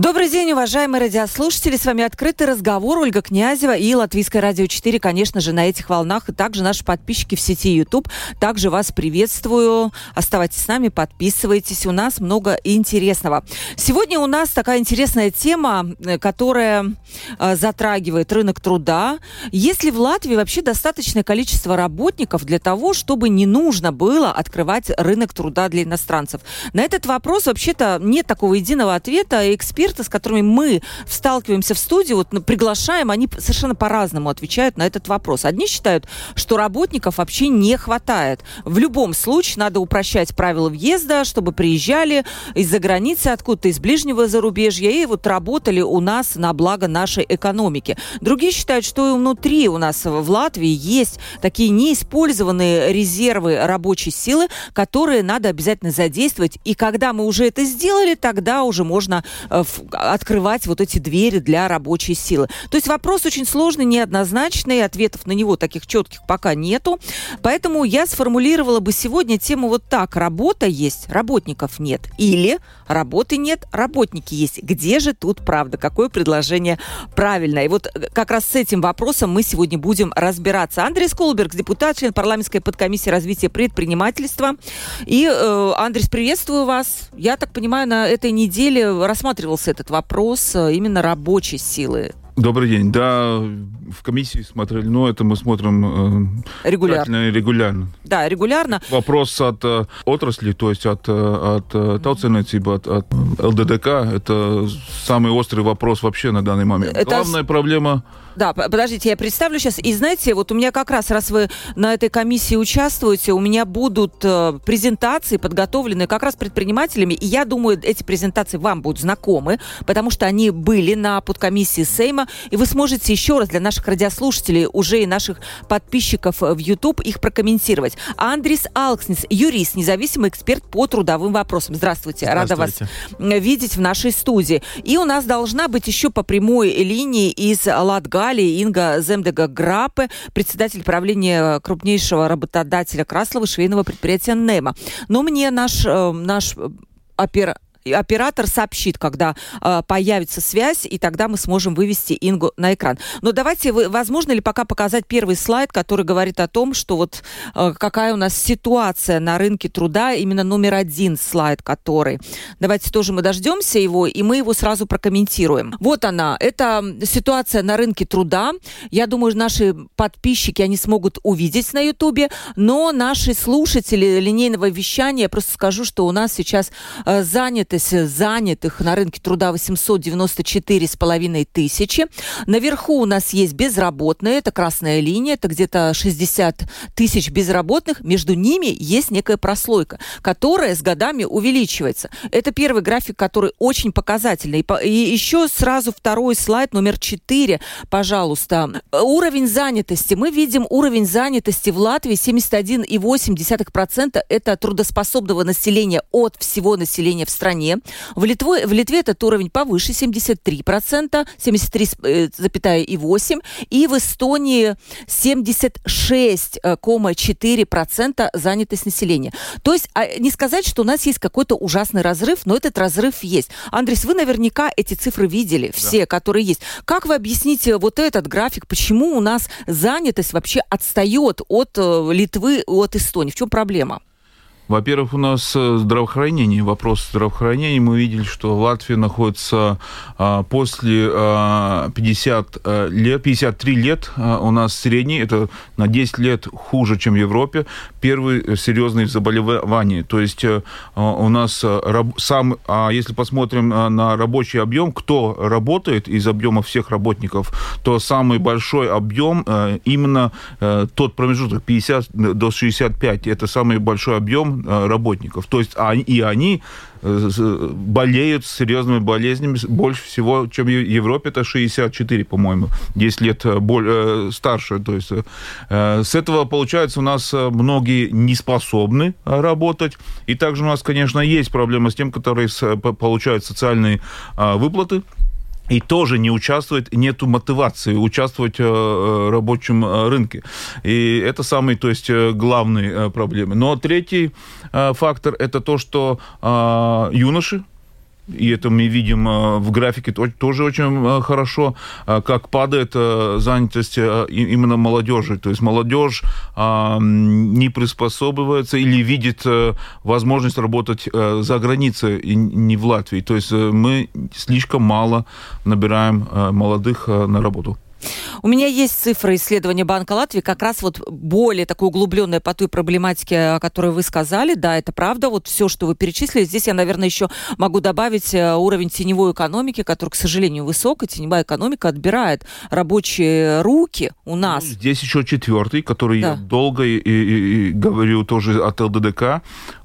Добрый день, уважаемые радиослушатели. С вами открытый разговор. Ольга Князева и Латвийское радио 4, конечно же, на этих волнах. И также наши подписчики в сети YouTube. Также вас приветствую. Оставайтесь с нами, подписывайтесь. У нас много интересного. Сегодня у нас такая интересная тема, э, которая э, затрагивает рынок труда. Есть ли в Латвии вообще достаточное количество работников для того, чтобы не нужно было открывать рынок труда для иностранцев? На этот вопрос вообще-то нет такого единого ответа. Эксперты эксперты, с которыми мы сталкиваемся в студии, вот ну, приглашаем, они совершенно по-разному отвечают на этот вопрос. Одни считают, что работников вообще не хватает. В любом случае надо упрощать правила въезда, чтобы приезжали из-за границы, откуда-то из ближнего зарубежья, и вот работали у нас на благо нашей экономики. Другие считают, что и внутри у нас в Латвии есть такие неиспользованные резервы рабочей силы, которые надо обязательно задействовать. И когда мы уже это сделали, тогда уже можно э, открывать вот эти двери для рабочей силы. То есть вопрос очень сложный, неоднозначный, ответов на него таких четких пока нету. Поэтому я сформулировала бы сегодня тему вот так. Работа есть, работников нет. Или работы нет, работники есть. Где же тут правда? Какое предложение правильное? И вот э, как раз с этим вопросом мы сегодня будем разбираться. Андрей Сколберг, депутат, член парламентской подкомиссии развития предпринимательства. И, э, Андрей, приветствую вас. Я так понимаю, на этой неделе рассматривался этот вопрос э, именно рабочей силы. Добрый день. Да, в комиссии смотрели, но это мы смотрим э, регулярно. регулярно. Да, регулярно. Вопрос от э, отрасли, то есть от, э, от э, тautsēmniecība, от, от ЛДДК, это самый острый вопрос вообще на данный момент. Это... Главная проблема да, подождите, я представлю сейчас. И знаете, вот у меня как раз, раз вы на этой комиссии участвуете, у меня будут э, презентации подготовленные как раз предпринимателями. И я думаю, эти презентации вам будут знакомы, потому что они были на подкомиссии Сейма. И вы сможете еще раз для наших радиослушателей, уже и наших подписчиков в YouTube, их прокомментировать. Андрис Алкснис, юрист, независимый эксперт по трудовым вопросам. Здравствуйте, Здравствуйте. рада вас видеть в нашей студии. И у нас должна быть еще по прямой линии из Латга Португалии Инга Земдега Грапе, председатель правления крупнейшего работодателя Краслова швейного предприятия «Немо». Но мне наш, э, наш опер оператор сообщит, когда э, появится связь, и тогда мы сможем вывести Ингу на экран. Но давайте, вы, возможно ли пока показать первый слайд, который говорит о том, что вот э, какая у нас ситуация на рынке труда, именно номер один слайд, который. Давайте тоже мы дождемся его, и мы его сразу прокомментируем. Вот она, это ситуация на рынке труда. Я думаю, наши подписчики, они смогут увидеть на Ютубе, но наши слушатели линейного вещания, я просто скажу, что у нас сейчас э, занят занятость занятых на рынке труда 894,5 тысячи. Наверху у нас есть безработные, это красная линия, это где-то 60 тысяч безработных. Между ними есть некая прослойка, которая с годами увеличивается. Это первый график, который очень показательный. И еще сразу второй слайд, номер 4, пожалуйста. Уровень занятости. Мы видим уровень занятости в Латвии 71,8%. Это трудоспособного населения от всего населения в стране стране. В Литве, в Литве этот уровень повыше, 73%, 73,8%. И в Эстонии 76,4% занятость населения. То есть а, не сказать, что у нас есть какой-то ужасный разрыв, но этот разрыв есть. Андрес, вы наверняка эти цифры видели, все, да. которые есть. Как вы объясните вот этот график, почему у нас занятость вообще отстает от э, Литвы, от Эстонии? В чем проблема? Во-первых, у нас э, здравоохранение, вопрос здравоохранения. Мы видели, что Латвия находится а, после а, 50 а, лет, 53 лет а, у нас средний, это на 10 лет хуже, чем в Европе. Первые серьезные заболевания. То есть у нас сам, а, если посмотрим на рабочий объем, кто работает из объема всех работников, то самый большой объем именно тот промежуток 50 до 65, это самый большой объем работников. То есть они, и они болеют серьезными болезнями больше всего, чем в Европе, это 64, по-моему, 10 лет более, старше. То есть с этого, получается, у нас многие не способны работать, и также у нас, конечно, есть проблема с тем, которые получают социальные выплаты, и тоже не участвует, нету мотивации участвовать э, в рабочем э, рынке. И это самый, то есть, э, главные проблемы. Но третий фактор – это то, что юноши, и это мы видим э, в графике тоже очень э, хорошо, э, как падает занятость именно молодежи. То есть молодежь не приспособивается или видит возможность работать за границей, и не в Латвии. То есть мы слишком мало набираем молодых на работу. У меня есть цифры исследования Банка Латвии, как раз вот более такое углубленное по той проблематике, о которой вы сказали. Да, это правда. Вот все, что вы перечислили. Здесь я, наверное, еще могу добавить э, уровень теневой экономики, который, к сожалению, высок. И теневая экономика отбирает рабочие руки у ну, нас. Ну, здесь еще четвертый, который да. я долго и, и, и говорю тоже от ЛДДК.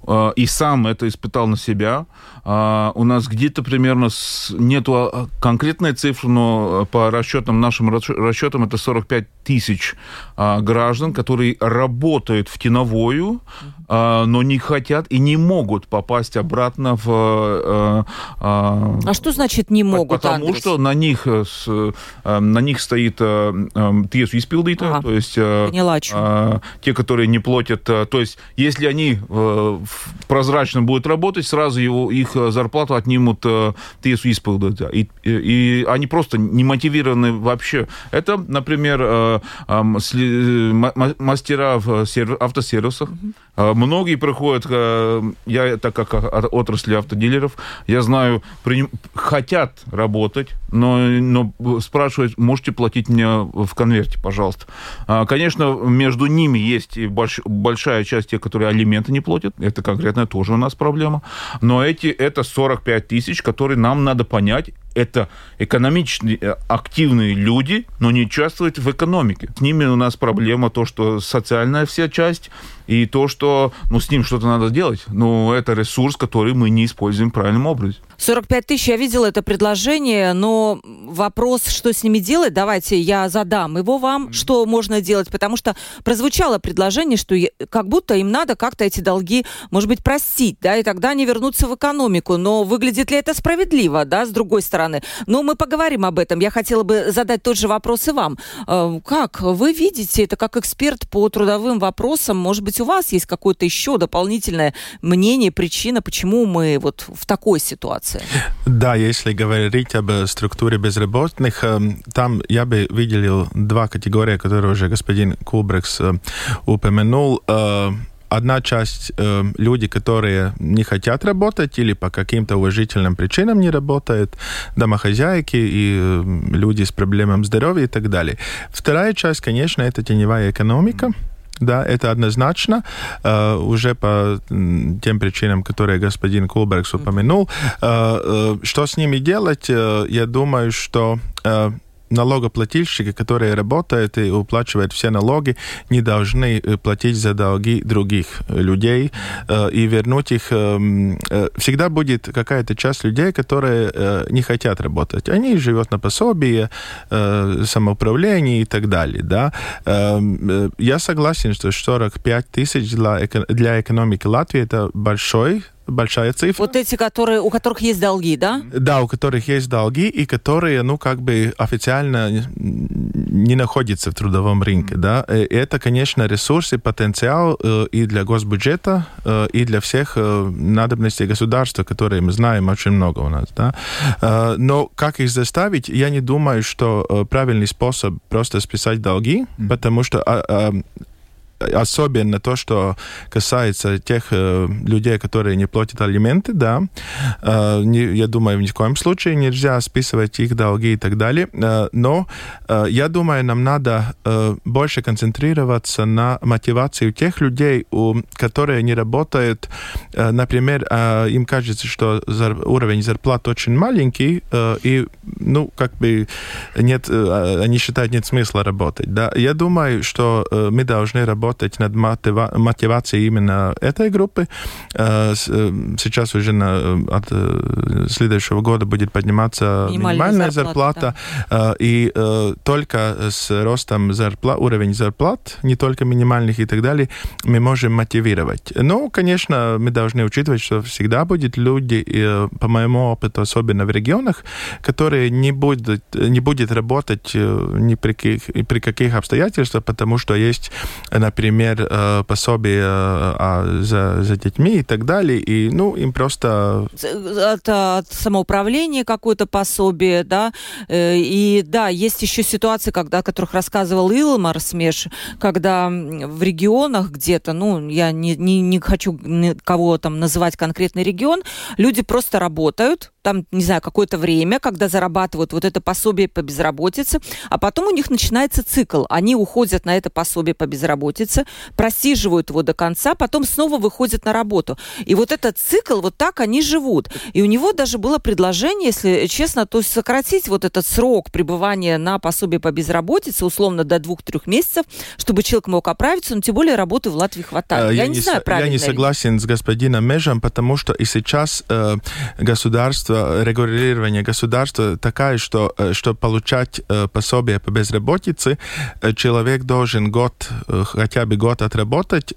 Э, и сам это испытал на себя. Э, у нас где-то примерно нету а, конкретной цифры, но по расчетам, нашим расчетам, это 45 тысяч а, граждан, которые работают в киновую, а, но не хотят и не могут попасть обратно в... А, а, а что значит не могут, Потому Андрес? что на них, с, на них стоит тiesu изпилдита, ага. то есть Поняла, а, те, которые не платят... То есть если они прозрачно будут работать, сразу его, их зарплату отнимут тiesu изпилдита. И, и они просто не мотивированы вообще. Это, например, мастера в автосервисах. Mm-hmm. Многие приходят, я так как отрасли автодилеров, я знаю, при, хотят работать, но, но спрашивают, можете платить мне в конверте, пожалуйста. Конечно, между ними есть больш, большая часть тех, которые алименты не платят, это конкретно тоже у нас проблема, но эти, это 45 тысяч, которые нам надо понять, это экономически э, активные люди, но не участвуют в экономике. С ними у нас проблема то, что социальная вся часть, и то, что ну, с ним что-то надо делать. Но это ресурс, который мы не используем правильным образом. 45 тысяч, я видела это предложение, но вопрос, что с ними делать, давайте я задам его вам, mm-hmm. что можно делать, потому что прозвучало предложение, что как будто им надо как-то эти долги, может быть, простить, да, и тогда они вернутся в экономику. Но выглядит ли это справедливо, да, с другой стороны? Но мы поговорим об этом. Я хотела бы задать тот же вопрос и вам. Э, как вы видите это как эксперт по трудовым вопросам? Может быть, у вас есть какое-то еще дополнительное мнение, причина, почему мы вот в такой ситуации? Да, если говорить об структуре безработных, там я бы выделил два категории, которые уже господин Кулбрекс упомянул одна часть э, люди, которые не хотят работать или по каким-то уважительным причинам не работают, домохозяйки и э, люди с проблемами здоровья и так далее. Вторая часть, конечно, это теневая экономика. Да, это однозначно. Uh, уже по тем причинам, которые господин Кулбергс упомянул. Uh, uh, что с ними делать? Я думаю, что налогоплательщики, которые работают и уплачивают все налоги, не должны э, платить за долги других людей э, и вернуть их. Эм, э, всегда будет какая-то часть людей, которые не хотят работать. Они живут на пособии, самоуправлении и так далее. Да? Эм, я согласен, что 45 тысяч для, для экономики Латвии это большой большая цифра. Вот эти, которые, у которых есть долги, да? Да, у которых есть долги, и которые, ну, как бы официально не находятся в трудовом рынке, да. И это, конечно, ресурсы, потенциал э, и для госбюджета, э, и для всех э, надобностей государства, которые мы знаем очень много у нас, да. Э, но как их заставить, я не думаю, что э, правильный способ просто списать долги, mm-hmm. потому что э, э, особенно то, что касается тех э, людей, которые не платят алименты, да, э, не, я думаю, ни в коем случае нельзя списывать их долги и так далее, э, но э, я думаю, нам надо э, больше концентрироваться на мотивации тех людей, у, которые не работают, э, например, э, им кажется, что зар, уровень зарплат очень маленький, э, и, ну, как бы нет, э, они считают, нет смысла работать, да, я думаю, что э, мы должны работать работать над мотивацией именно этой группы. Сейчас уже на, от следующего года будет подниматься минимальная, минимальная зарплата. зарплата да. И только с ростом зарплат, уровень зарплат, не только минимальных и так далее, мы можем мотивировать. Ну, конечно, мы должны учитывать, что всегда будет люди, по моему опыту, особенно в регионах, которые не будут, не будет работать ни при каких, при каких обстоятельствах, потому что есть, например, пособие за, за детьми и так далее, и, ну, им просто... От, от самоуправления какое-то пособие, да, и, да, есть еще ситуации, когда, о которых рассказывал Илмар Смеш, когда в регионах где-то, ну, я не, не, не хочу кого там называть конкретный регион, люди просто работают, там, не знаю, какое-то время, когда зарабатывают вот это пособие по безработице, а потом у них начинается цикл. Они уходят на это пособие по безработице, просиживают его до конца, потом снова выходят на работу. И вот этот цикл, вот так они живут. И у него даже было предложение, если честно, то есть сократить вот этот срок пребывания на пособие по безработице, условно, до двух-трех месяцев, чтобы человек мог оправиться, но тем более работы в Латвии хватает. Я, я не, не знаю, правильно. Я не согласен с господином Межем, потому что и сейчас э, государство государства, регулирование государства такая, что, э, чтобы получать э, пособие по безработице, э, человек должен год, хотя бы год отработать,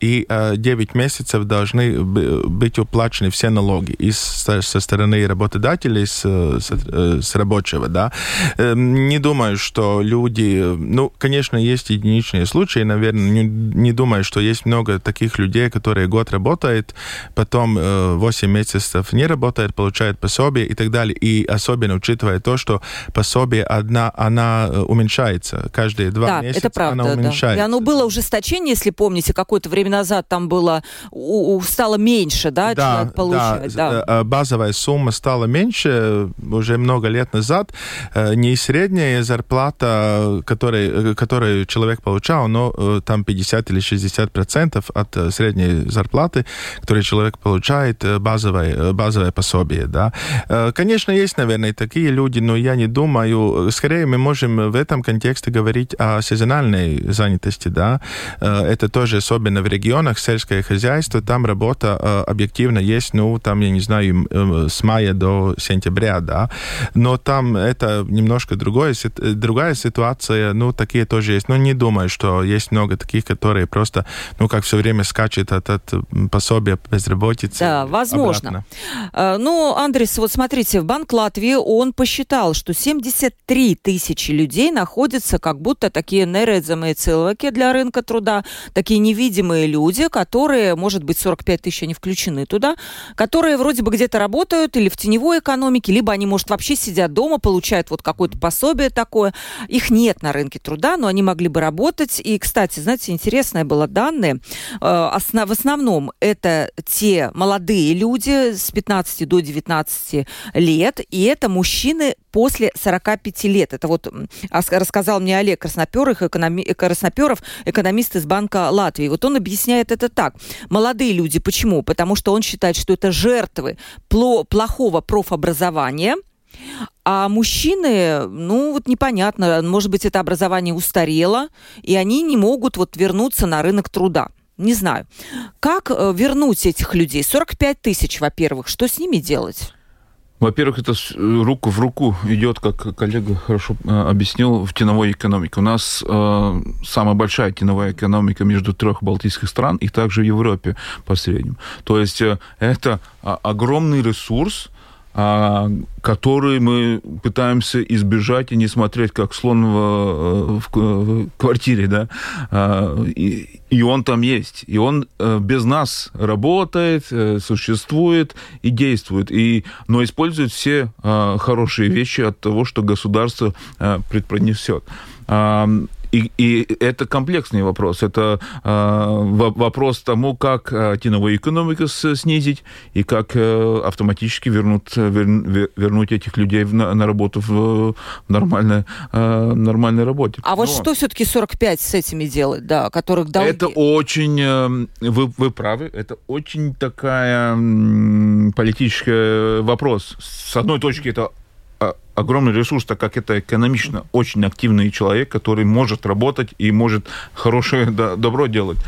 и 9 месяцев должны быть уплачены все налоги и со, стороны работодателя, и с, с, рабочего, да. Не думаю, что люди, ну, конечно, есть единичные случаи, наверное, не, думаю, что есть много таких людей, которые год работают, потом 8 месяцев не работают, получают пособие и так далее. И особенно учитывая то, что пособие одна, она э, уменьшается. Каждые два да, месяца это правда, она уменьшается. Да. И оно было ужесточение, если помните, какое-то время назад там было, у, у, стало меньше, да, да человек получать. Да, да. Э, базовая сумма стала меньше уже много лет назад. Э, не средняя зарплата, которую, которую человек получал, но там 50 или 60 процентов от средней зарплаты, которую человек получает, базовое, базовое пособие, да. Э, конечно, есть, наверное, такие люди, но я не думаю. Скорее, мы можем в этом контексте говорить о сезональной занятости, да. Э, это тоже особенно в регионах, сельское хозяйство, там работа э, объективно есть, ну, там, я не знаю, с мая до сентября, да. Но там это немножко другое, другая ситуация, ну, такие тоже есть. Но не думаю, что есть много таких, которые просто, ну, как все время скачут от, от пособия безработицы. Да, возможно. Обратно. Ну, Андрей, вот смотрите, Банк Латвии, он посчитал, что 73 тысячи людей находятся как будто такие нерезамые целоки для рынка труда, такие невидимые люди, которые, может быть, 45 тысяч они включены туда, которые вроде бы где-то работают или в теневой экономике, либо они, может, вообще сидят дома, получают вот какое-то пособие такое. Их нет на рынке труда, но они могли бы работать. И, кстати, знаете, интересное было данные. Э, в основном это те молодые люди с 15 до 19 15 лет, и это мужчины после 45 лет. Это вот рассказал мне Олег Красноперов, экономи, Красноперов, экономист из Банка Латвии. Вот он объясняет это так. Молодые люди, почему? Потому что он считает, что это жертвы плохого профобразования, а мужчины, ну вот непонятно, может быть, это образование устарело, и они не могут вот вернуться на рынок труда. Не знаю. Как э, вернуть этих людей? 45 тысяч, во-первых. Что с ними делать? Во-первых, это э, руку в руку идет, как коллега хорошо э, объяснил, в теневой экономике. У нас э, самая большая теневая экономика между трех балтийских стран и также в Европе по среднему. То есть э, это а, огромный ресурс, а, который мы пытаемся избежать и не смотреть как слон в, в, в квартире, да, а, и, и он там есть, и он э, без нас работает, э, существует и действует, и, но использует все хорошие вещи от того, что государство предпронесет. И, и это комплексный вопрос. Это э, вопрос тому, как э, теневую экономику снизить и как э, автоматически вернуть, вер, вернуть этих людей на, на работу в, нормальной, э, нормальной работе. А Но... вот что все-таки 45 с этими делать, да, которых долги? Это очень, э, вы, вы правы, это очень такая политический вопрос. С одной точки это огромный ресурс, так как это экономично очень активный человек, который может работать и может хорошее добро делать.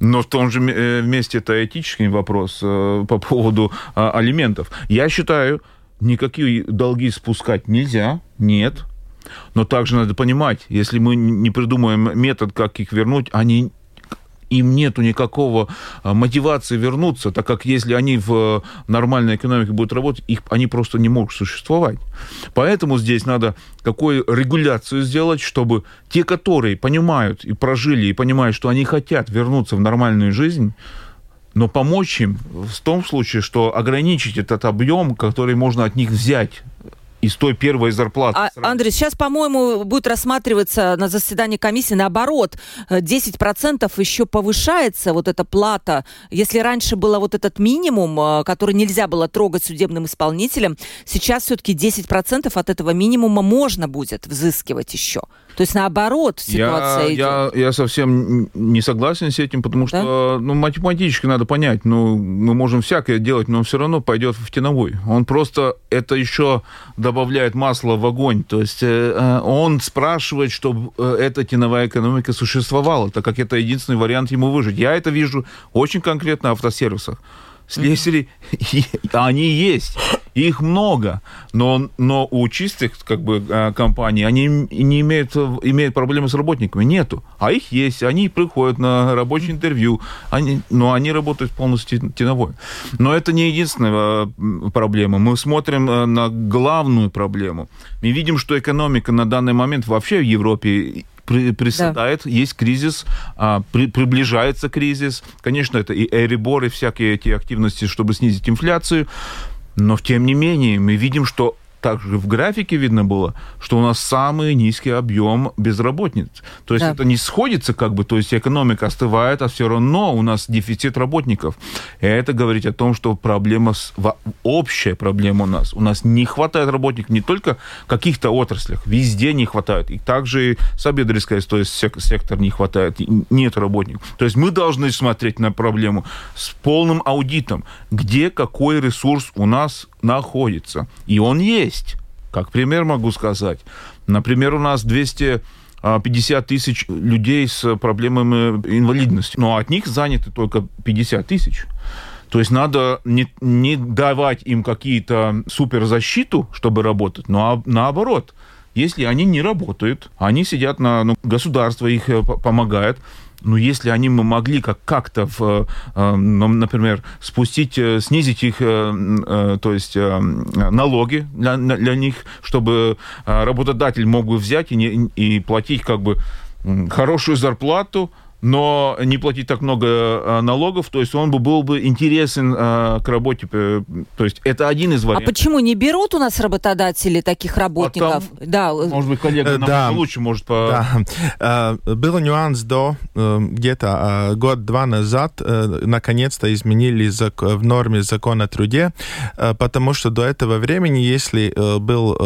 Но в том же э, месте это этический вопрос э, по поводу а, алиментов. Я считаю, никакие долги спускать нельзя, нет. Но также надо понимать, если мы не придумаем метод, как их вернуть, они им нету никакого а, мотивации вернуться, так как если они в нормальной экономике будут работать, их, они просто не могут существовать. Поэтому здесь надо какую регуляцию сделать, чтобы те, которые понимают и прожили, и понимают, что они хотят вернуться в нормальную жизнь, но помочь им в том случае, что ограничить этот объем, который можно от них взять из той первой зарплаты. А, Андрей, сейчас, по-моему, будет рассматриваться на заседании комиссии наоборот. 10% еще повышается вот эта плата. Если раньше было вот этот минимум, э, который нельзя было трогать судебным исполнителем, сейчас все-таки 10% от этого минимума можно будет взыскивать еще. То есть наоборот ситуация я, идет. Я, я совсем не согласен с этим, потому да? что ну, математически надо понять, ну, мы можем всякое делать, но он все равно пойдет в теневой. Он просто это еще добавляет масло в огонь. То есть э, э он спрашивает, чтобы э, эта теневая экономика существовала, так как это единственный вариант ему выжить. Я это вижу очень конкретно в автосервисах. Слесари, они есть, их много, но, но у чистых как бы, э, компаний они не имеют, имеют проблемы с работниками, нету. А их есть, они приходят на рабочее интервью, они, но они работают полностью теновой. Но это не единственная э, проблема. Мы смотрим э, на главную проблему. Мы видим, что экономика на данный момент вообще в Европе при, приседает, да. есть кризис, а, при, приближается кризис. Конечно, это и Эрибор, и всякие эти активности, чтобы снизить инфляцию. Но, тем не менее, мы видим, что также в графике видно было, что у нас самый низкий объем безработниц. То есть да. это не сходится как бы, то есть экономика остывает, а все равно у нас дефицит работников. И это говорит о том, что проблема, с, общая проблема у нас. У нас не хватает работников не только в каких-то отраслях, везде не хватает. И также и Сабедрийская, то есть сектор не хватает, нет работников. То есть мы должны смотреть на проблему с полным аудитом, где какой ресурс у нас находится. И он есть. Как пример могу сказать. Например, у нас 250 а, тысяч людей с проблемами инвалидности. Но от них заняты только 50 тысяч. То есть надо не, не давать им какие-то суперзащиту, чтобы работать, но а, наоборот. Если они не работают, они сидят на... Ну, государство их э, помогает, ну, если они мы могли как- как-то, э, например, спустить, э, снизить их, э, то есть налоги для, для них, чтобы работодатель мог бы взять и, не, и платить как бы хорошую зарплату, но не платить так много э, налогов, то есть он бы был бы интересен э, к работе. То есть это один из вариантов. А почему не берут у нас работодатели таких работников? А там, да. Может быть, коллега э, да. лучше может по... Да. Был нюанс до где-то год-два назад наконец-то изменили в норме закона о труде, потому что до этого времени, если был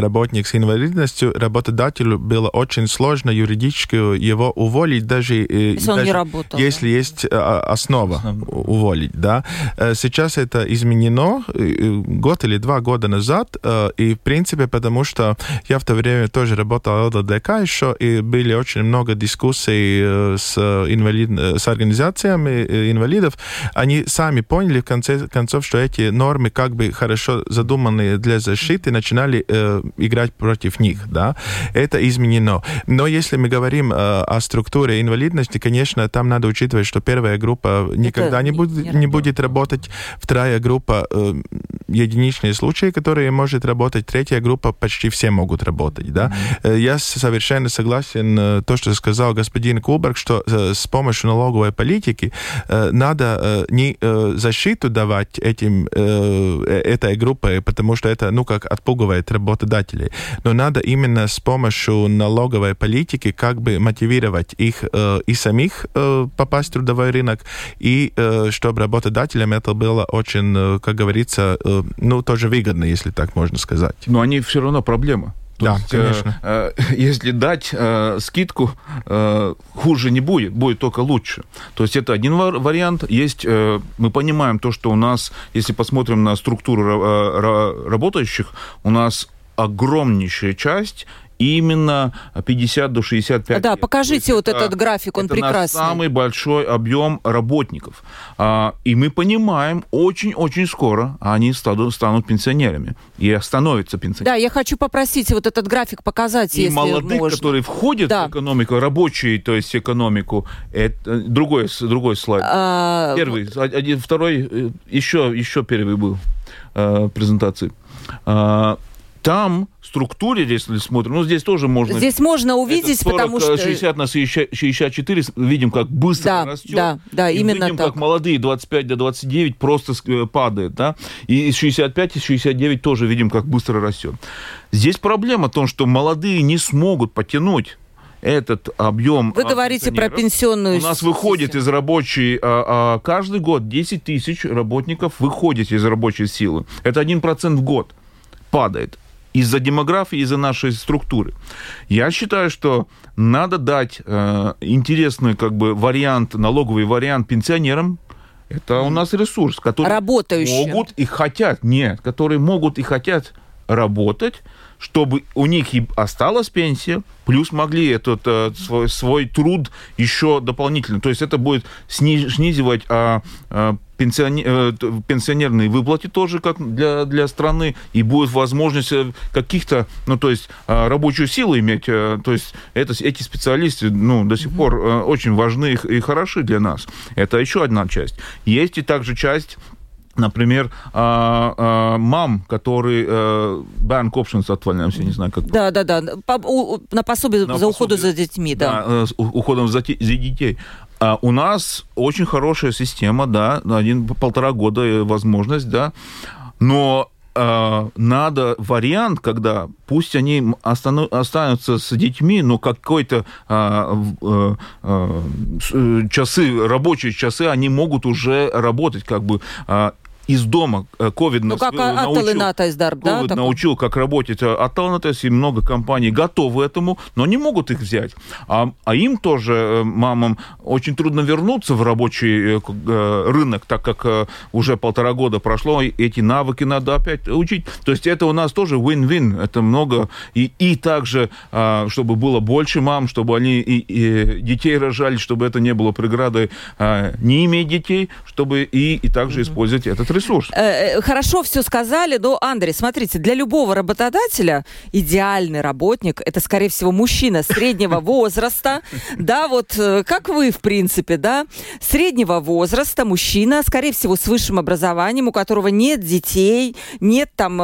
работник с инвалидностью, работодателю было очень сложно юридически его уволить, даже если он даже не работал, если да? есть а, основа Основа. уволить, да. Э, сейчас это изменено год или два года назад, э, и в принципе потому что я в то время тоже работал в ЛДДК еще, и были очень много дискуссий э, с, инвалид... с организациями инвалидов, они сами поняли в конце концов, что эти нормы как бы хорошо задуманные для защиты начинали э, играть против них, да. Это изменено. Но если мы говорим э, о структуре инвалидов, инвалидности, конечно, там надо учитывать, что первая группа никогда Это не, будет, не, не будет работать, вторая группа э, единичные случаи, которые может работать, третья группа почти все могут работать, да. Mm-hmm. Я совершенно согласен э, то, что сказал господин Кулберг, что э, с помощью налоговой политики э, надо э, не э, защиту давать этим э, этой группе, потому что это, ну, как отпугивает работодателей, но надо именно с помощью налоговой политики как бы мотивировать их э, и самих э, попасть в трудовой рынок, и э, чтобы работодателям это было очень, э, как говорится, ну, тоже выгодно, если так можно сказать. Но они все равно проблема. То да, есть, конечно. Э, э, если дать э, скидку, э, хуже не будет, будет только лучше. То есть это один вариант. Есть, э, мы понимаем то, что у нас, если посмотрим на структуру работающих, у нас огромнейшая часть именно 50 до 65 Да, лет. покажите вот это, этот график, он это прекрасный. Наш самый большой объем работников. А, и мы понимаем, очень-очень скоро они станут, станут пенсионерами и становятся пенсионерами. Да, я хочу попросить вот этот график показать, и если молодых, можно. которые входят Да. в экономику, рабочие, то есть экономику, это другой, с- другой слайд. А, Первый, один, второй, э, еще, еще первый был э, презентации. Там в структуре, если смотрим, ну здесь тоже можно... Здесь можно увидеть, Это 40, потому что... 60 на 60 64 видим, как быстро Да, растет. да, да, И именно видим, так. как молодые 25 до 29 просто э, падает, да. И из 65 и 69 тоже видим, как быстро растет. Здесь проблема в том, что молодые не смогут потянуть этот объем. Вы говорите про пенсионную У нас систему. выходит из рабочей... а, а, каждый год 10 тысяч работников выходит из рабочей силы. Это 1% в год падает из-за демографии, из-за нашей структуры. Я считаю, что надо дать э, интересный как бы вариант, налоговый вариант пенсионерам. Это у нас ресурс, который Работающим. могут и хотят, нет, которые могут и хотят работать, чтобы у них и осталась пенсия, плюс могли этот э, свой, свой труд еще дополнительно. То есть это будет сни- снизивать пенсионе- э, т- пенсионерные выплаты тоже как для, для страны, и будет возможность э, каких-то, ну, то есть а, рабочую силу иметь. э, То есть это, эти специалисты, ну, до сих пор э, очень важны и, и хороши для нас. Это еще одна часть. Есть и также часть Например, а, а, мам, который э, bank options отваливаемся, не знаю, как Да, да, да. На пособие На за уходу пособие. за детьми, да. да, э, уходом за, за детей. А у нас очень хорошая система, да, один полтора года э, возможность, да, но э, надо вариант, когда пусть они останутся с детьми, но какой-то а, э, э, э, часы, рабочие часы, они могут уже работать как бы. А, из дома. Э, Ковид Ну, как э, научил- Ателената из Дарб, да? Такой? научил, как работать Аталнатес, и много компаний готовы этому, но не могут их взять. А, а им тоже, э, мамам, очень трудно вернуться в рабочий э, э, рынок, так как э, уже полтора года прошло, и эти навыки надо опять учить. То есть это у нас тоже win-win, это много. И, и также, а, чтобы было больше мам, чтобы они и, и детей рожали, чтобы это не было преградой а, не иметь детей, чтобы и, и также использовать этот ресурс. Э, э, Хорошо все сказали, но, Андрей, смотрите, для любого работодателя идеальный работник – это, скорее всего, мужчина среднего возраста, да, вот э, как вы, в принципе, да, среднего возраста, мужчина, скорее всего, с высшим образованием, у которого нет детей, нет там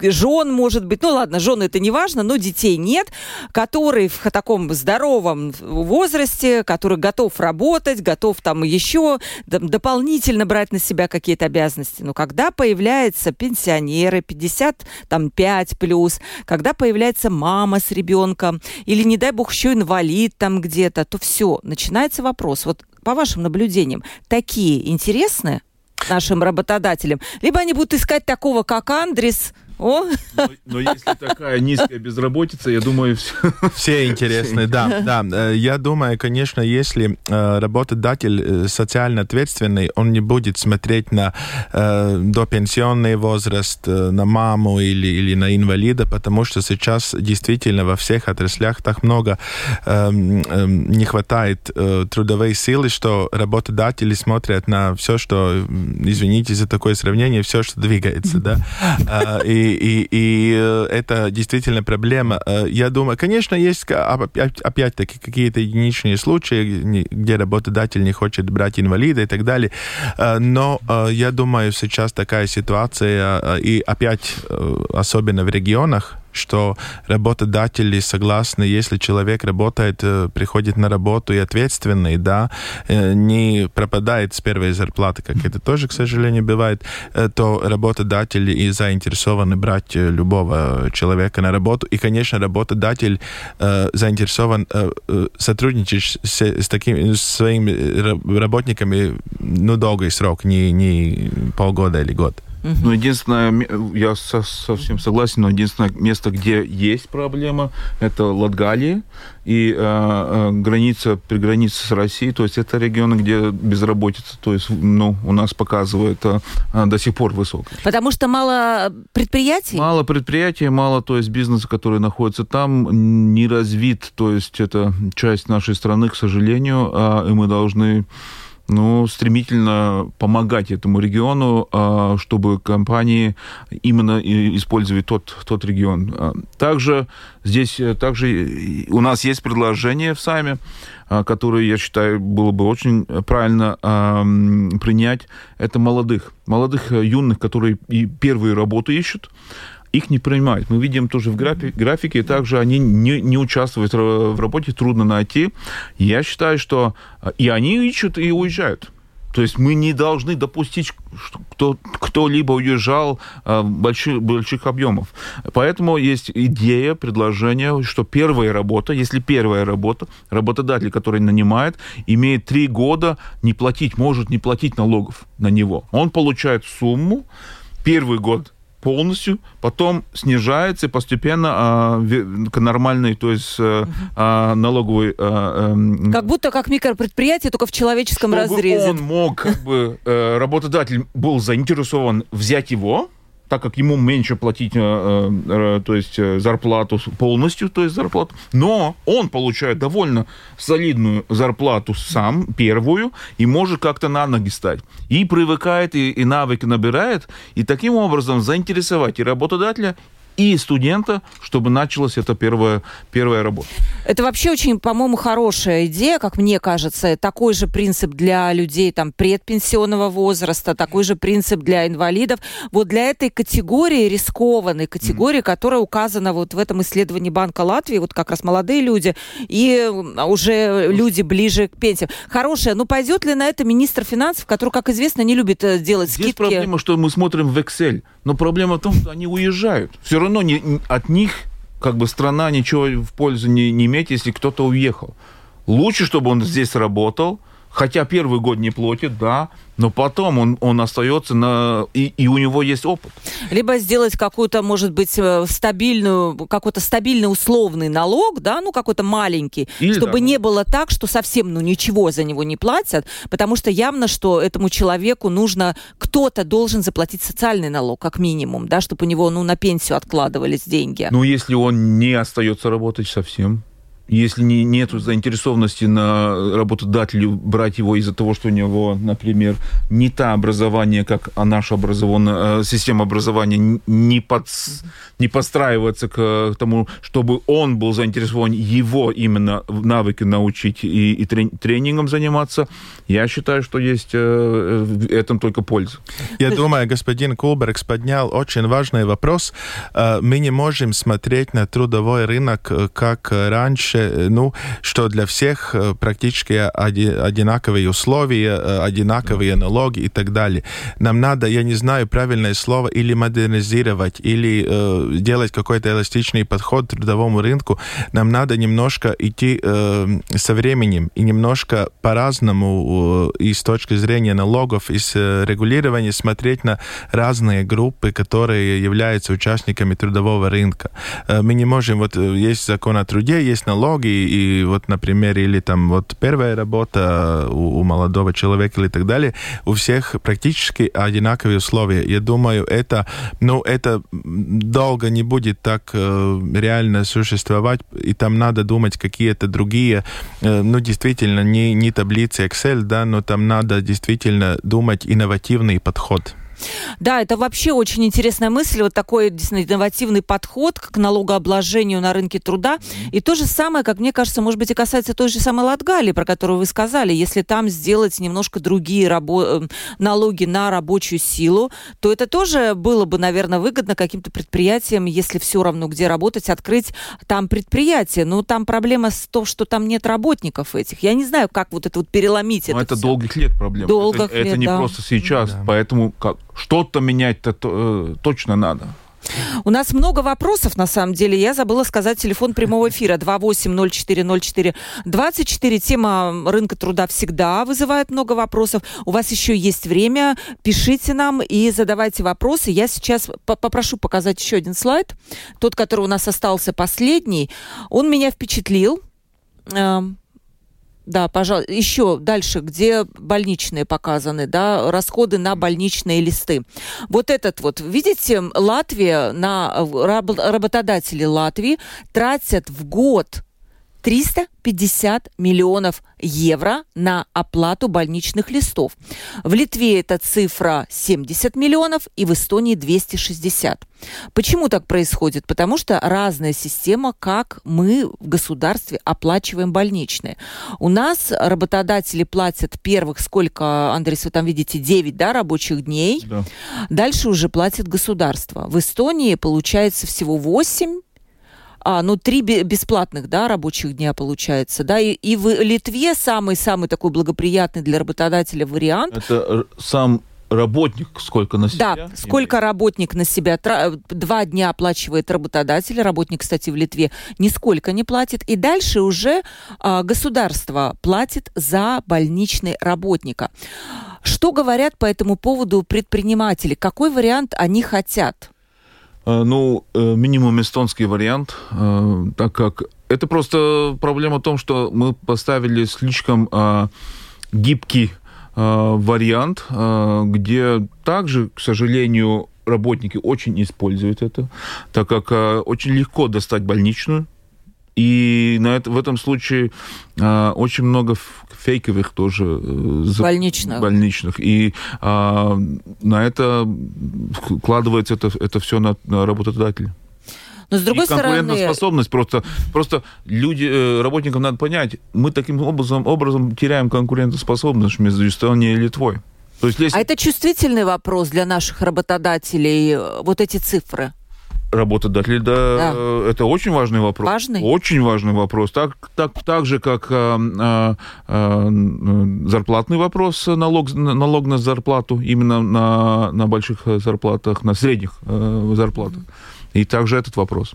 жен, может быть, ну ладно, жены это не важно, но детей нет, который в таком здоровом возрасте, который готов работать, готов там еще дополнительно брать на себя какие-то обязанности. Но когда появляются пенсионеры, 55 плюс, когда появляется мама с ребенком, или, не дай бог, еще инвалид там где-то, то все, начинается вопрос. Вот по вашим наблюдениям, такие интересны нашим работодателям? Либо они будут искать такого, как Андрес, о, Но, но если такая низкая безработица, я думаю, все... Все интересны, да, да. Э, Я думаю, конечно, если э, работодатель э, социально ответственный, он не будет смотреть на допенсионный возраст, на маму или, или на инвалида, потому что сейчас действительно во всех отраслях так много эм, эм, не хватает трудовой силы, что работодатели смотрят на все, что, извините за такое сравнение, все, что двигается, да. И, и, и э, это действительно проблема. Э, Я думаю, конечно, есть опять-таки какие-то единичные случаи, где работодатель не хочет брать инвалида и так далее, Э, но я думаю, сейчас такая ситуация, и опять, особенно в регионах, что работодатели согласны, если человек работает, э, приходит на работу и ответственный, да, э, не пропадает с первой зарплаты, как это тоже, к сожалению, бывает, э, то работодатели и заинтересованы брать любого человека на работу. И, конечно, работодатель э, заинтересован сотрудничать с, с такими с своими ра- работниками ну, долгий срок, не, не полгода или год. Угу. Но единственное, я со, совсем согласен, но единственное место, где есть проблема, это Латгалия и э, э, граница, при границе с Россией, то есть это регионы, где безработица, то есть, ну, у нас показывает э, до сих пор высокая. Потому что мало предприятий? Мало предприятий, мало, то есть бизнеса, который находится там, не развит, то есть это часть нашей страны, к сожалению, э, и мы должны ну, стремительно помогать этому региону, а, чтобы компании именно использовали тот, тот регион. А, также здесь э, также у нас есть предложение в САМе, а, которое, я считаю, было бы очень правильно принять. Это молодых, молодых э, юных, которые и первые работы ищут, их не принимают. Мы видим тоже в графи- графике, также они не, не участвуют в работе, трудно найти. Я считаю, что э, и они ищут, и уезжают. То есть мы не должны допустить, что кто, кто-либо уезжал э, больших, больших объемов. Поэтому есть идея, предложение, что первая работа, если первая работа, работодатель, который нанимает, имеет три года не платить, может не платить налогов на него. Он получает сумму, первый год полностью, потом снижается постепенно а, к нормальной, то есть а, налоговой... А, а, как будто как микропредприятие, только в человеческом чтобы разрезе. он мог, как бы, э, работодатель был заинтересован взять его, так как ему меньше платить, э, э, то есть э, зарплату полностью, то есть зарплату, но он получает довольно солидную зарплату сам, первую, и может как-то на ноги стать. И привыкает, и, и навыки набирает, и таким образом заинтересовать и работодателя, и студента, чтобы началась эта первая, первая работа. Это вообще очень, по-моему, хорошая идея, как мне кажется. Такой же принцип для людей там, предпенсионного возраста, такой же принцип для инвалидов. Вот для этой категории, рискованной категории, mm. которая указана вот в этом исследовании Банка Латвии, вот как раз молодые люди и уже люди ближе к пенсии. Хорошая. Ну, пойдет ли на это министр финансов, который, как известно, не любит э, делать Здесь скидки? проблема, что мы смотрим в Excel, но проблема в том, что они уезжают. Все равно не, от них как бы страна ничего в пользу не, не имеет, если кто-то уехал. Лучше, чтобы он здесь работал, хотя первый год не платит, да, но потом он, он остается на... И, и у него есть опыт. Либо сделать какую-то, может быть, э, стабильную, какой-то стабильный условный налог, да, ну, какой-то маленький, Или чтобы да, не было так, что совсем, ну, ничего за него не платят, потому что явно, что этому человеку нужно, кто-то должен заплатить социальный налог, как минимум, да, чтобы у него, ну, на пенсию откладывались деньги. Ну, если он не остается работать совсем, если не, нет заинтересованности на работодателю брать его из-за того, что у него, например, не та образование, как наша образованная, э, система образования не, под, не подстраивается к тому, чтобы он был заинтересован его именно навыки научить и, и тренингом заниматься, я считаю, что есть э, в этом только польза. Я думаю, господин Кулбергс поднял очень важный вопрос. Э, мы не можем смотреть на трудовой рынок как раньше, ну, что для всех э, практически одинаковые условия, э, одинаковые налоги и так далее. Нам надо, я не знаю правильное слово, или модернизировать, или э, делать какой-то эластичный подход к трудовому рынку. Нам надо немножко идти э, со временем и немножко по-разному э, и с точки зрения налогов, и с э, регулирования смотреть на разные группы, которые являются участниками трудового рынка. Э, мы не можем, вот э, есть закон о труде, есть налог, налоги, и вот, например, или там вот первая работа у, у молодого человека или так далее, у всех практически одинаковые условия. Я думаю, это, ну, это долго не будет так э, реально существовать, и там надо думать какие-то другие, э, ну, действительно, не, не таблицы Excel, да, но там надо действительно думать инновативный подход. Да, это вообще очень интересная мысль, вот такой действительно инновативный подход к налогообложению на рынке труда. И то же самое, как мне кажется, может быть, и касается той же самой Латгалии, про которую вы сказали. Если там сделать немножко другие рабо- э, налоги на рабочую силу, то это тоже было бы, наверное, выгодно каким-то предприятиям, если все равно где работать, открыть там предприятие. Но там проблема в том, что там нет работников этих. Я не знаю, как вот это вот переломить. Но это, это долгих лет проблема. Долгих это, лет, это не да. просто сейчас. Да. Поэтому как, что-то менять-то э, точно надо. У нас много вопросов, на самом деле. Я забыла сказать телефон прямого эфира 28040424. Тема рынка труда всегда вызывает много вопросов. У вас еще есть время. Пишите нам и задавайте вопросы. Я сейчас попрошу показать еще один слайд. Тот, который у нас остался последний. Он меня впечатлил. Да, пожалуйста. Еще дальше, где больничные показаны, да, расходы на больничные листы. Вот этот вот, видите, Латвия, на работодатели Латвии тратят в год 350 миллионов евро на оплату больничных листов. В Литве эта цифра 70 миллионов и в Эстонии 260. Почему так происходит? Потому что разная система, как мы в государстве оплачиваем больничные. У нас работодатели платят первых, сколько, Андрей, вы там видите, 9 да, рабочих дней. Да. Дальше уже платит государство. В Эстонии получается всего 8 а, ну, три бесплатных, да, рабочих дня получается, да, и, и в Литве самый-самый такой благоприятный для работодателя вариант. Это сам работник сколько на себя? Да, сколько имеет? работник на себя. Два дня оплачивает работодатель. Работник, кстати, в Литве нисколько не платит. И дальше уже а, государство платит за больничный работника. Что говорят по этому поводу предприниматели? Какой вариант они хотят? Э, ну, э, минимум эстонский вариант, э, так как это просто проблема в том, что мы поставили слишком гибкий вариант, где также, к сожалению, работники очень используют это, так как очень легко достать больничную, и на это, в этом случае э, очень много фейковых тоже э, больничных. больничных. И э, на это вкладывается это, это все на, на работодателя. Но с другой и конкурентоспособность стороны... просто, просто люди, э, работникам надо понять, мы таким образом, образом теряем конкурентоспособность между Эстонией и Литвой. То есть, если... А это чувствительный вопрос для наших работодателей, э, вот эти цифры? Работодатель, да, да, это очень важный вопрос. Важный? Очень важный вопрос. Так, так, так же, как а, а, а, зарплатный вопрос, налог, налог на зарплату, именно на, на больших зарплатах, на средних а, зарплатах. И также этот вопрос.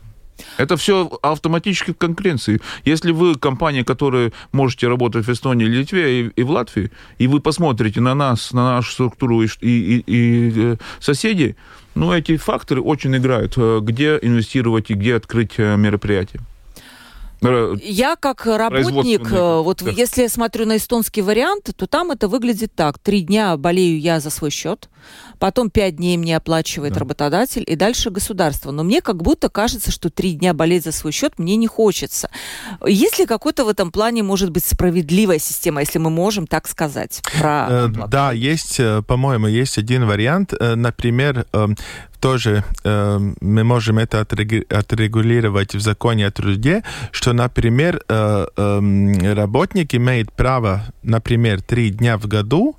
Это все автоматически в конкуренции. Если вы компания, которая можете работать в Эстонии, Литве и, и в Латвии, и вы посмотрите на нас, на нашу структуру и, и, и, и э, соседей, ну, эти факторы очень играют, э, где инвестировать и где открыть э, мероприятие. Я как работник, вот да. если я смотрю на эстонский вариант, то там это выглядит так. Три дня болею я за свой счет, потом пять дней мне оплачивает да. работодатель, и дальше государство. Но мне как будто кажется, что три дня болеть за свой счет мне не хочется. Есть ли какой-то в этом плане, может быть, справедливая система, если мы можем так сказать? Про э, да, есть, э, по-моему, есть один вариант. Э, например, тоже э, мы можем это отрегулировать в законе о труде, что, например, э, э, работник имеет право, например, три дня в году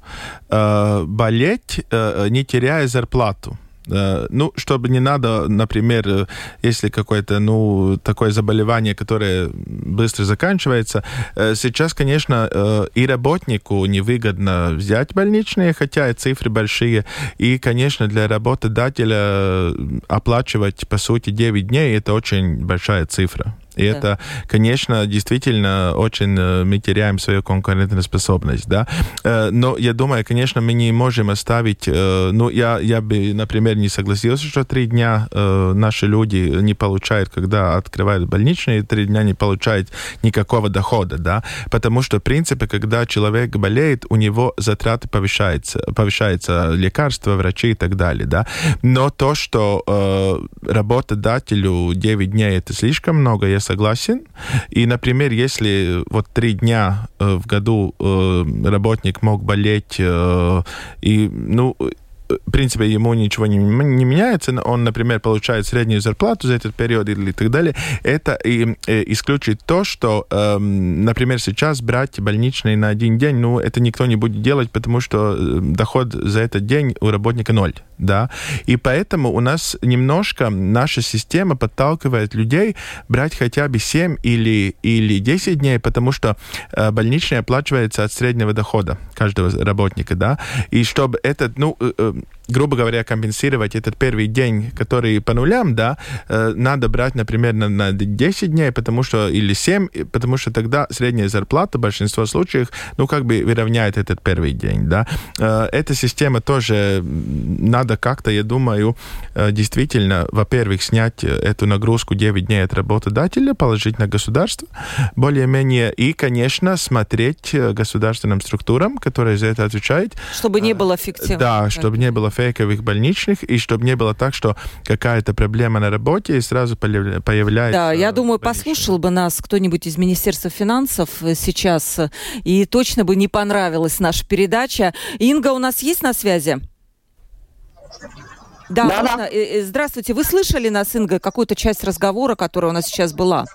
э, болеть, э, не теряя зарплату. Э, ну, чтобы не надо, например, э, если какое-то, ну, такое заболевание, которое быстро заканчивается, э, сейчас, конечно, и работнику невыгодно взять больничные, хотя и цифры большие, и, конечно, для работодателя оплачивать, по сути, 9 дней, это очень большая цифра. И да. это, конечно, действительно очень э, мы теряем свою конкурентоспособность, да. Э, но я думаю, конечно, мы не можем оставить, э, ну, я, я бы, например, не согласился, что три дня наши люди не получают, когда открывают больничные, три дня не получают никакого дохода, да, потому что, в принципе, когда человек болеет, у него затраты повышаются, повышаются лекарства, врачи и так далее, да. Но то, что работодателю 9 дней это слишком много, я согласен. И, например, если вот три дня э, в году э, работник мог болеть, э, и, ну, в принципе, ему ничего не, не меняется, он, например, получает среднюю зарплату за этот период или так далее, это и, и исключит то, что, э, например, сейчас брать больничный на один день, ну, это никто не будет делать, потому что доход за этот день у работника ноль, да, и поэтому у нас немножко наша система подталкивает людей брать хотя бы 7 или, или 10 дней, потому что э, больничный оплачивается от среднего дохода каждого работника, да, и чтобы этот, ну, э, грубо говоря, компенсировать этот первый день, который по нулям, да, э, надо брать, например, на, на 10 дней, потому что, или 7, потому что тогда средняя зарплата в большинстве случаев, ну, как бы выровняет этот первый день, да. Э, эта система тоже надо как-то, я думаю, э, действительно, во-первых, снять эту нагрузку 9 дней от работодателя, положить на государство, более-менее, и, конечно, смотреть государственным структурам, которые за это отвечают. Чтобы не было фиктивно. Да, чтобы не было фейковых больничных, и чтобы не было так, что какая-то проблема на работе и сразу появляется... Да, я думаю, послушал бы нас кто-нибудь из Министерства финансов э, сейчас, э, и точно бы не понравилась наша передача. Инга у нас есть на связи? Да, да, да. Э, здравствуйте. Вы слышали нас, Инга, какую-то часть разговора, которая у нас сейчас была?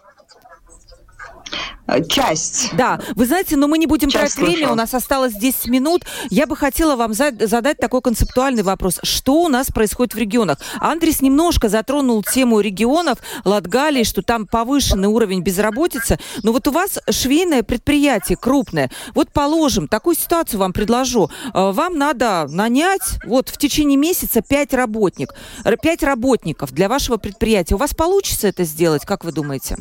Часть. Да, вы знаете, но мы не будем тратить время, у нас осталось 10 минут. Я бы хотела вам задать такой концептуальный вопрос. Что у нас происходит в регионах? Андрис немножко затронул тему регионов Латгалии, что там повышенный уровень безработицы. Но вот у вас швейное предприятие крупное. Вот положим, такую ситуацию вам предложу. Э, вам надо нанять вот в течение месяца 5 работник, 5 работников для вашего предприятия. У вас получится это сделать, как вы думаете?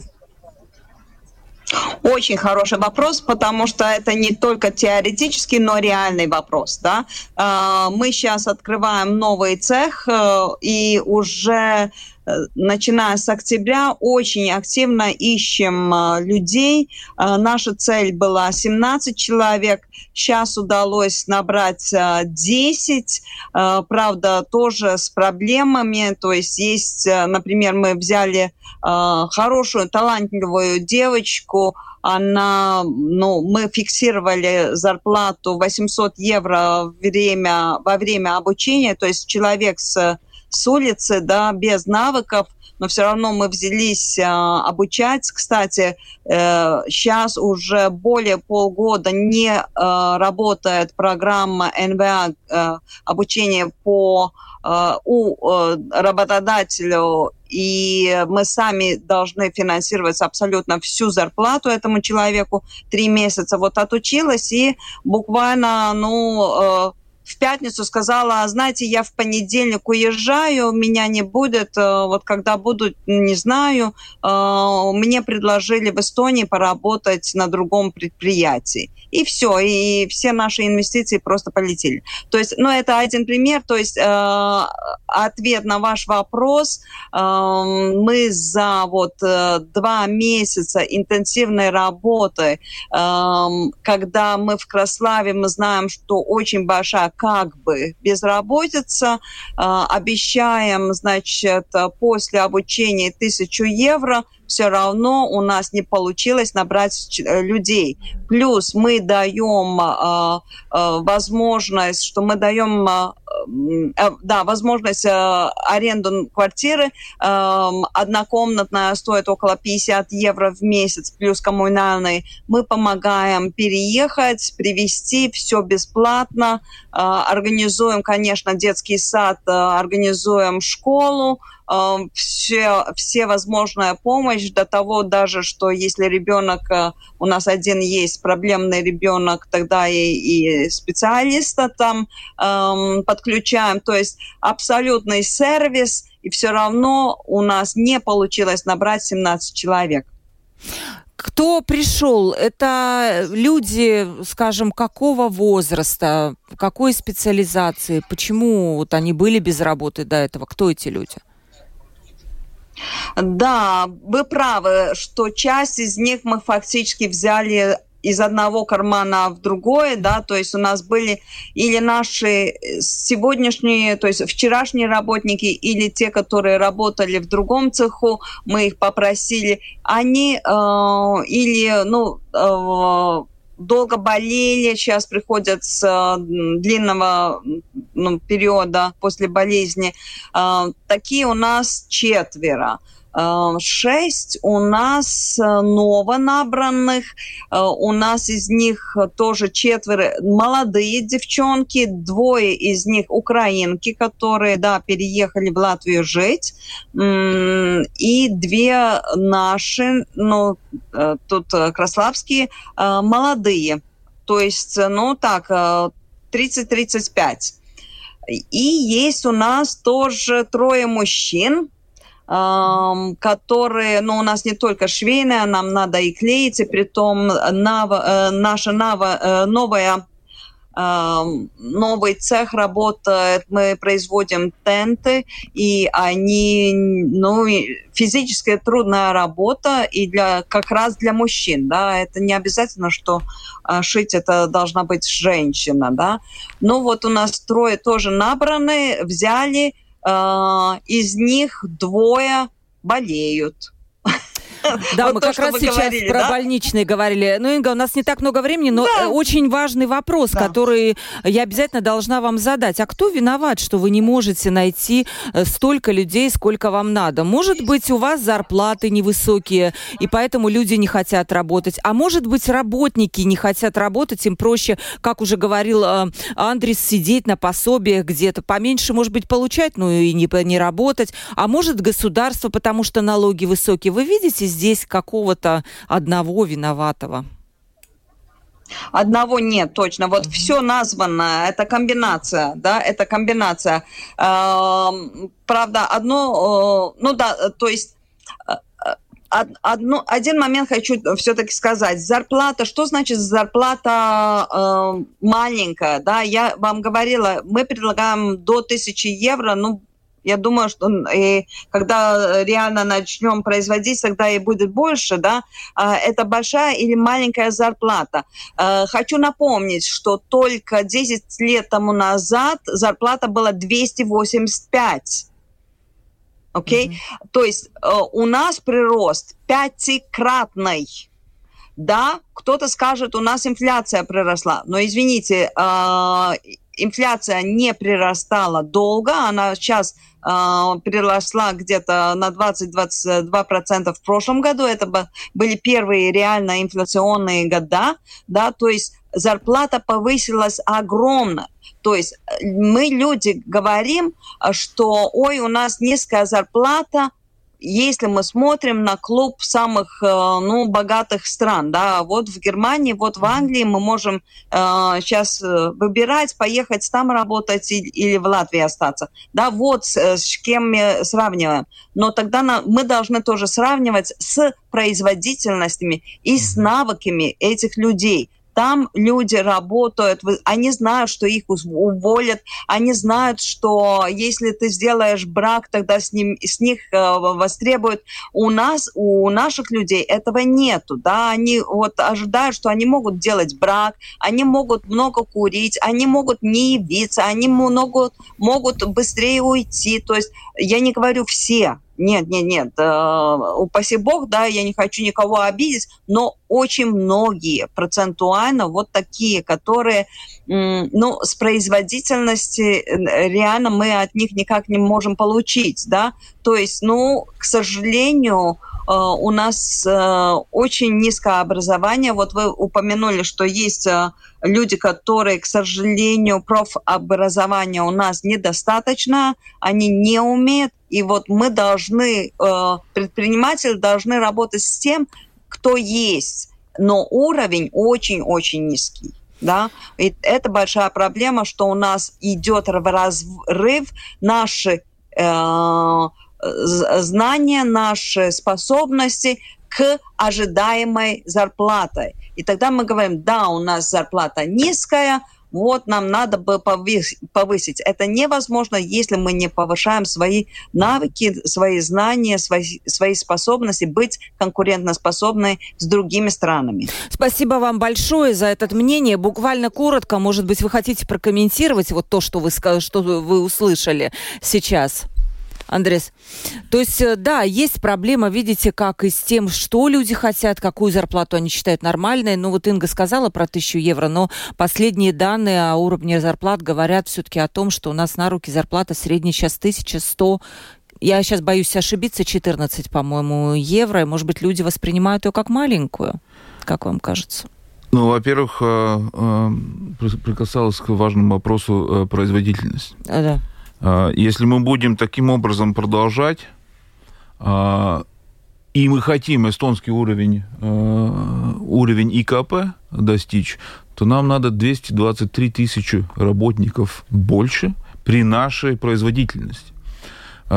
Очень хороший вопрос, потому что это не только теоретический, но реальный вопрос. Да? А, мы сейчас открываем новый цех, э, и уже э, начиная с октября очень активно ищем э, людей. Наша цель была 17 человек, сейчас удалось набрать 10, правда, тоже с проблемами. То есть есть, например, мы взяли Э, хорошую, талантливую девочку. Она, ну, мы фиксировали зарплату 800 евро время, во время обучения, то есть человек с, с улицы, да, без навыков, но все равно мы взялись э, обучать. Кстати, э, сейчас уже более полгода не э, работает программа НВА э, обучения по э, у э, работодателю и мы сами должны финансировать абсолютно всю зарплату этому человеку. Три месяца вот отучилась, и буквально, ну, э, в пятницу сказала, знаете, я в понедельник уезжаю, меня не будет, э, вот когда буду, не знаю. Э, мне предложили в Эстонии поработать на другом предприятии. И все, и все наши инвестиции просто полетели. То есть, ну, это один пример, то есть э, ответ на ваш вопрос. Мы за вот два месяца интенсивной работы, когда мы в Краславе, мы знаем, что очень большая как бы безработица. А, обещаем, значит, после обучения тысячу евро – все равно у нас не получилось набрать э, людей. Плюс мы даем э, э, возможность, что мы даем э, да, возможность э, аренду квартиры. Э, однокомнатная стоит около 50 евро в месяц, плюс коммунальный. Мы помогаем переехать, привести, все бесплатно. Э, организуем, конечно, детский сад, организуем школу, все, все возможная помощь до того даже, что если ребенок, э, у нас один есть проблемный ребенок, тогда и, и специалиста там эм, подключаем. То есть абсолютный сервис, и все равно у нас не получилось набрать 17 человек. Кто пришел? Это люди, скажем, какого возраста, какой специализации? Почему вот они были без работы до этого? Кто эти люди? Да, вы правы, что часть из них мы фактически взяли из одного кармана в другое, да, то есть у нас были или наши сегодняшние, то есть вчерашние работники, или те, которые работали в другом цеху, мы их попросили, они э, или, ну, э, долго болели, сейчас приходят с э, длинного ну, периода после болезни. Э, такие у нас четверо. Э, шесть у нас э, новонабранных, э, у нас из них тоже четверо молодые девчонки, двое из них украинки, которые, да, переехали в Латвию жить, и две наши, ну, тут краславские, молодые, то есть, ну, так, 30-35. И есть у нас тоже трое мужчин, которые, ну, у нас не только швейная, нам надо и клеить, и притом нава, наша нава, новая новый цех работает, мы производим тенты, и они, ну, физическая трудная работа, и для, как раз для мужчин, да, это не обязательно, что а, шить это должна быть женщина, да. Ну, вот у нас трое тоже набраны, взяли, из них двое болеют. Да, вот мы то, как раз сейчас говорили, про да? больничные говорили. Ну, Инга, у нас не так много времени, но да. очень важный вопрос, да. который я обязательно должна вам задать. А кто виноват, что вы не можете найти э, столько людей, сколько вам надо? Может быть, у вас зарплаты невысокие, и поэтому люди не хотят работать. А может быть, работники не хотят работать, им проще, как уже говорил э, Андрис, сидеть на пособиях где-то, поменьше, может быть, получать, ну и не, не работать. А может, государство, потому что налоги высокие. Вы видите здесь какого-то одного виноватого? Одного нет, точно. Вот mm-hmm. все названо, это комбинация, да, это комбинация. правда, одно, ну да, то есть э, одно, один момент хочу все-таки сказать. Зарплата, что значит зарплата э, маленькая? Да, я вам говорила, мы предлагаем до 1000 евро, ну, я думаю, что и когда реально начнем производить, тогда и будет больше, да, а, это большая или маленькая зарплата. А, хочу напомнить, что только 10 лет тому назад зарплата была 285. Окей? Okay? Mm-hmm. То есть э, у нас прирост пятикратный. Да, кто-то скажет, у нас инфляция приросла, но извините, а, инфляция не прирастала долго, она сейчас э, переросла где-то на 20-22% в прошлом году. Это были первые реально инфляционные года, да, то есть зарплата повысилась огромно. То есть э, мы люди говорим, что ой, у нас низкая зарплата, если мы смотрим на клуб самых э, ну, богатых стран, да, вот в Германии, вот в Англии мы можем э, сейчас э, выбирать, поехать там работать или, или в Латвии остаться. Да, вот с, с кем мы сравниваем. Но тогда на, мы должны тоже сравнивать с производительностями и с навыками этих людей. Там люди работают, они знают, что их уволят, они знают, что если ты сделаешь брак, тогда с, ним, с них э, востребуют. У нас, у наших людей этого нету, да, они вот ожидают, что они могут делать брак, они могут много курить, они могут не явиться, они могут, могут быстрее уйти, то есть я не говорю все, нет, нет, нет, э, упаси бог, да, я не хочу никого обидеть, но очень многие процентуально вот такие, которые, ну, с производительности реально мы от них никак не можем получить, да, то есть, ну, к сожалению, у нас э, очень низкое образование. Вот вы упомянули, что есть люди, которые, к сожалению, профобразования у нас недостаточно, они не умеют и вот мы должны, э, предприниматели должны работать с тем, кто есть, но уровень очень-очень низкий. Да? И это большая проблема, что у нас идет разрыв наши э, знания, наши способности к ожидаемой зарплате. И тогда мы говорим, да, у нас зарплата низкая, вот нам надо бы повысить. Это невозможно, если мы не повышаем свои навыки, свои знания, свои, свои способности быть конкурентоспособной с другими странами. Спасибо вам большое за это мнение. Буквально коротко, может быть, вы хотите прокомментировать вот то, что вы, что вы услышали сейчас? Андрес. То есть, э, да, есть проблема, видите, как и с тем, что люди хотят, какую зарплату они считают нормальной. Ну, вот Инга сказала про тысячу евро, но последние данные о уровне зарплат говорят все-таки о том, что у нас на руки зарплата средняя сейчас 1100 я сейчас боюсь ошибиться, 14, по-моему, евро. И, может быть, люди воспринимают ее как маленькую. Как вам кажется? Ну, во-первых, э, э, прикасалась к важному вопросу производительность. Да. А, если мы будем таким образом продолжать, а, и мы хотим эстонский уровень, а, уровень ИКП достичь, то нам надо 223 тысячи работников больше – при нашей производительности.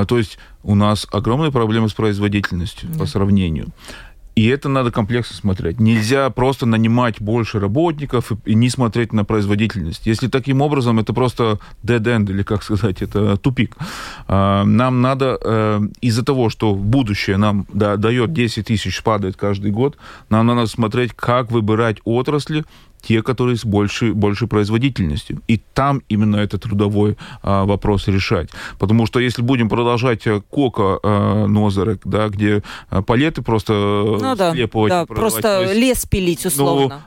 То есть у нас огромные проблемы с производительностью да. по сравнению. И это надо комплексно смотреть. Нельзя просто нанимать больше работников и, не смотреть на производительность. Если таким образом, это просто dead end, или как сказать, это тупик. А, нам надо э, из-за того, что будущее нам да, дает 10 тысяч, падает каждый год, нам надо смотреть, как выбирать отрасли, те, которые с большей, большей производительностью. И там именно этот трудовой а, вопрос решать. Потому что если будем продолжать э, кока а, Нозерек, да, где а, палеты просто ну, да, да, просто есть, лес пилить условно.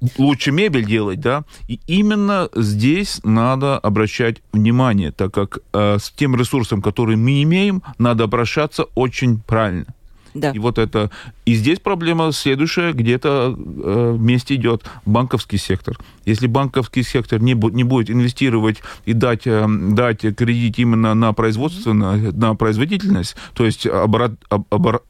Ну, лучше мебель делать, да, и именно здесь надо обращать внимание, так как э, с тем ресурсом, который мы имеем, надо обращаться очень правильно. Да. И вот это... И здесь проблема следующая, где-то э, вместе идет банковский сектор. Если банковский сектор не, не будет инвестировать и дать, э, дать кредит именно на производство, на, на производительность, то есть аппарат,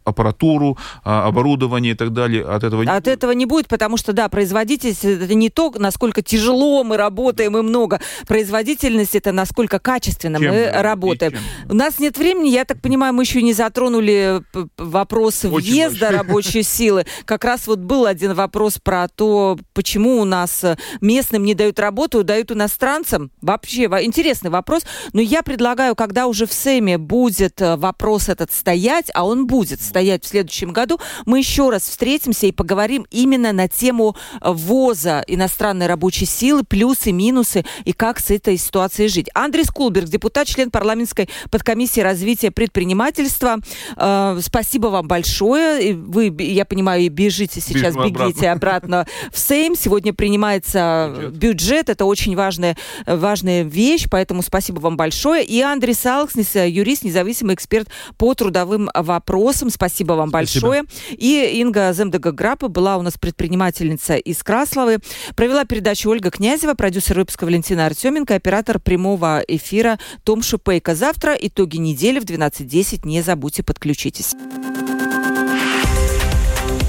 аппаратуру, а, оборудование и так далее, от этого не От будет. этого не будет, потому что, да, производительность это не то, насколько тяжело мы работаем и много. Производительность это насколько качественно чем, мы работаем. Чем? У нас нет времени, я так понимаю, мы еще не затронули вопрос Очень въезда. Рабочей силы. Как раз вот был один вопрос про то, почему у нас местным не дают работу, дают иностранцам. Вообще интересный вопрос. Но я предлагаю, когда уже в Сэме будет э, вопрос этот стоять, а он будет стоять в следующем году, мы еще раз встретимся и поговорим именно на тему ввоза иностранной рабочей силы, плюсы, минусы и как с этой ситуацией жить. Андрей Скулберг, депутат, член парламентской подкомиссии развития предпринимательства. Э, спасибо вам большое. Вы, я понимаю, бежите сейчас, Бежим бегите обратно. обратно в Сейм. Сегодня принимается бюджет. бюджет. Это очень важная, важная вещь, поэтому спасибо вам большое. И Андрей Салкснис, юрист, независимый эксперт по трудовым вопросам. Спасибо вам спасибо. большое. И Инга Земдага-Грапа была у нас предпринимательница из Красловы. Провела передачу Ольга Князева, продюсер выпуска Валентина Артеменко, оператор прямого эфира Том Шипейко. Завтра итоги недели в 12.10. Не забудьте, подключитесь.